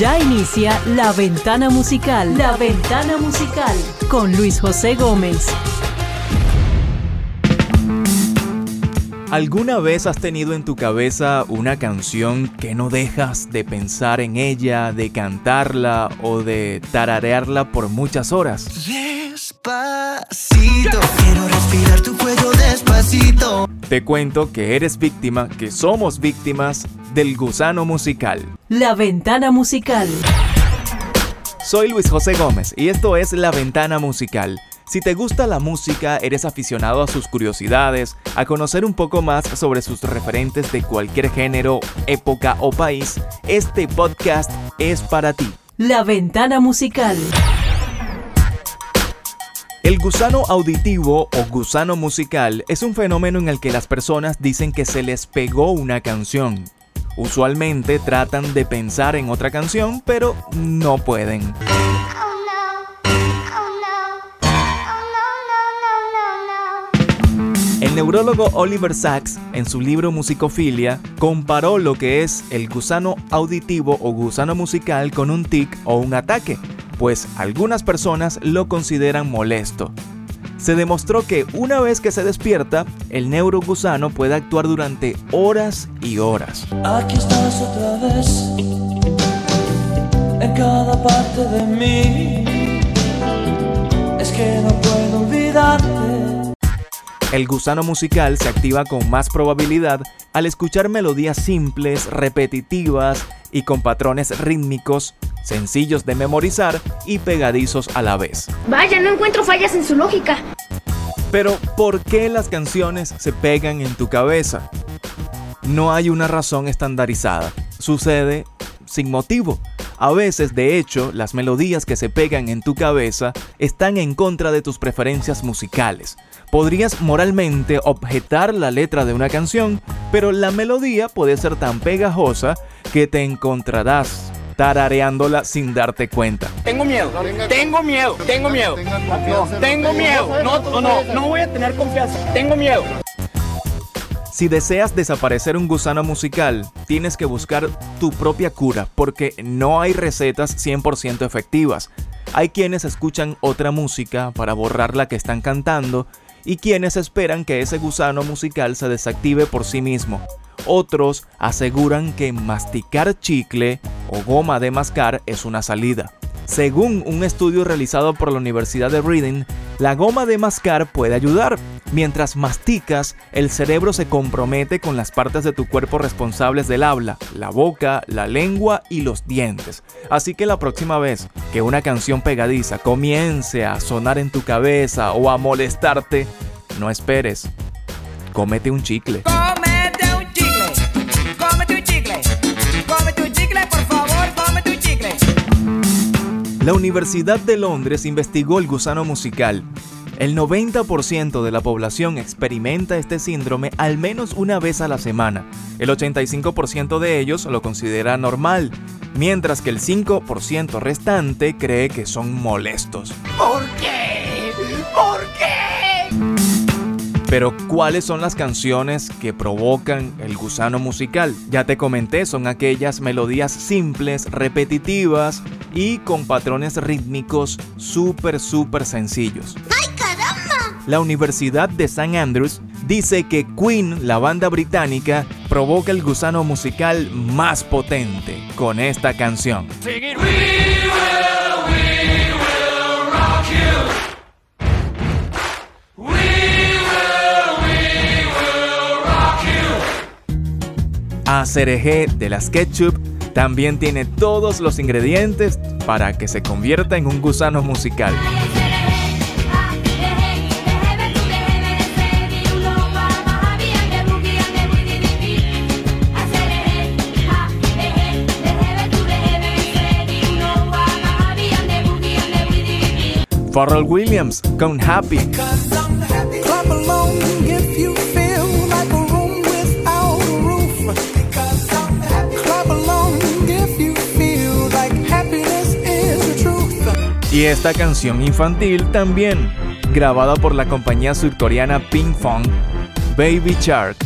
Ya inicia La Ventana Musical. La Ventana Musical con Luis José Gómez. ¿Alguna vez has tenido en tu cabeza una canción que no dejas de pensar en ella, de cantarla o de tararearla por muchas horas? Despacito, quiero respirar tu cuello despacito. Te cuento que eres víctima, que somos víctimas del gusano musical. La Ventana Musical. Soy Luis José Gómez y esto es La Ventana Musical si te gusta la música, eres aficionado a sus curiosidades, a conocer un poco más sobre sus referentes de cualquier género, época o país, este podcast es para ti. La ventana musical. El gusano auditivo o gusano musical es un fenómeno en el que las personas dicen que se les pegó una canción. Usualmente tratan de pensar en otra canción, pero no pueden. El neurólogo Oliver Sacks, en su libro Musicofilia, comparó lo que es el gusano auditivo o gusano musical con un tic o un ataque, pues algunas personas lo consideran molesto. Se demostró que una vez que se despierta, el neurogusano puede actuar durante horas y horas. Aquí estás otra vez, en cada parte de mí. Es que no puedo olvidarte. El gusano musical se activa con más probabilidad al escuchar melodías simples, repetitivas y con patrones rítmicos, sencillos de memorizar y pegadizos a la vez. Vaya, no encuentro fallas en su lógica. Pero, ¿por qué las canciones se pegan en tu cabeza? No hay una razón estandarizada. Sucede sin motivo. A veces, de hecho, las melodías que se pegan en tu cabeza están en contra de tus preferencias musicales. Podrías moralmente objetar la letra de una canción, pero la melodía puede ser tan pegajosa que te encontrarás tarareándola sin darte cuenta. Tengo miedo, tengo miedo, tengo miedo, tengo miedo, no, no, no voy a tener confianza, tengo miedo. Si deseas desaparecer un gusano musical, tienes que buscar tu propia cura, porque no hay recetas 100% efectivas. Hay quienes escuchan otra música para borrar la que están cantando y quienes esperan que ese gusano musical se desactive por sí mismo. Otros aseguran que masticar chicle o goma de mascar es una salida. Según un estudio realizado por la Universidad de Reading, la goma de mascar puede ayudar. Mientras masticas, el cerebro se compromete con las partes de tu cuerpo responsables del habla, la boca, la lengua y los dientes. Así que la próxima vez que una canción pegadiza comience a sonar en tu cabeza o a molestarte, no esperes. Cómete un chicle. La Universidad de Londres investigó el gusano musical. El 90% de la población experimenta este síndrome al menos una vez a la semana. El 85% de ellos lo considera normal, mientras que el 5% restante cree que son molestos. ¿Por qué? ¿Por qué? Pero ¿cuáles son las canciones que provocan el gusano musical? Ya te comenté, son aquellas melodías simples, repetitivas y con patrones rítmicos súper, súper sencillos. ¡Ay, caramba! La Universidad de St. Andrews dice que Queen, la banda británica, provoca el gusano musical más potente con esta canción. Cereje de las Ketchup también tiene todos los ingredientes para que se convierta en un gusano musical. Pharrell Williams con Happy. Y esta canción infantil también, grabada por la compañía surcoreana Ping Fong, Baby Shark.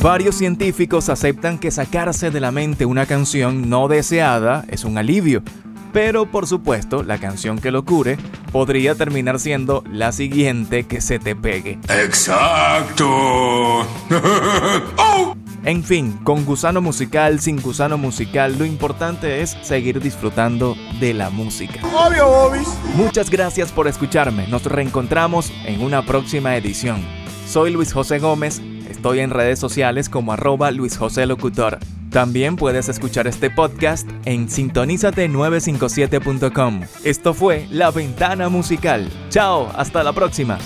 Varios científicos aceptan que sacarse de la mente una canción no deseada es un alivio, pero por supuesto la canción que lo cure podría terminar siendo la siguiente que se te pegue. Exacto. ¡Oh! En fin, con gusano musical, sin gusano musical, lo importante es seguir disfrutando de la música. Obvio, Bobis. Muchas gracias por escucharme. Nos reencontramos en una próxima edición. Soy Luis José Gómez. Estoy en redes sociales como arroba Luis José Locutor. También puedes escuchar este podcast en sintonizate957.com. Esto fue La Ventana Musical. Chao, hasta la próxima.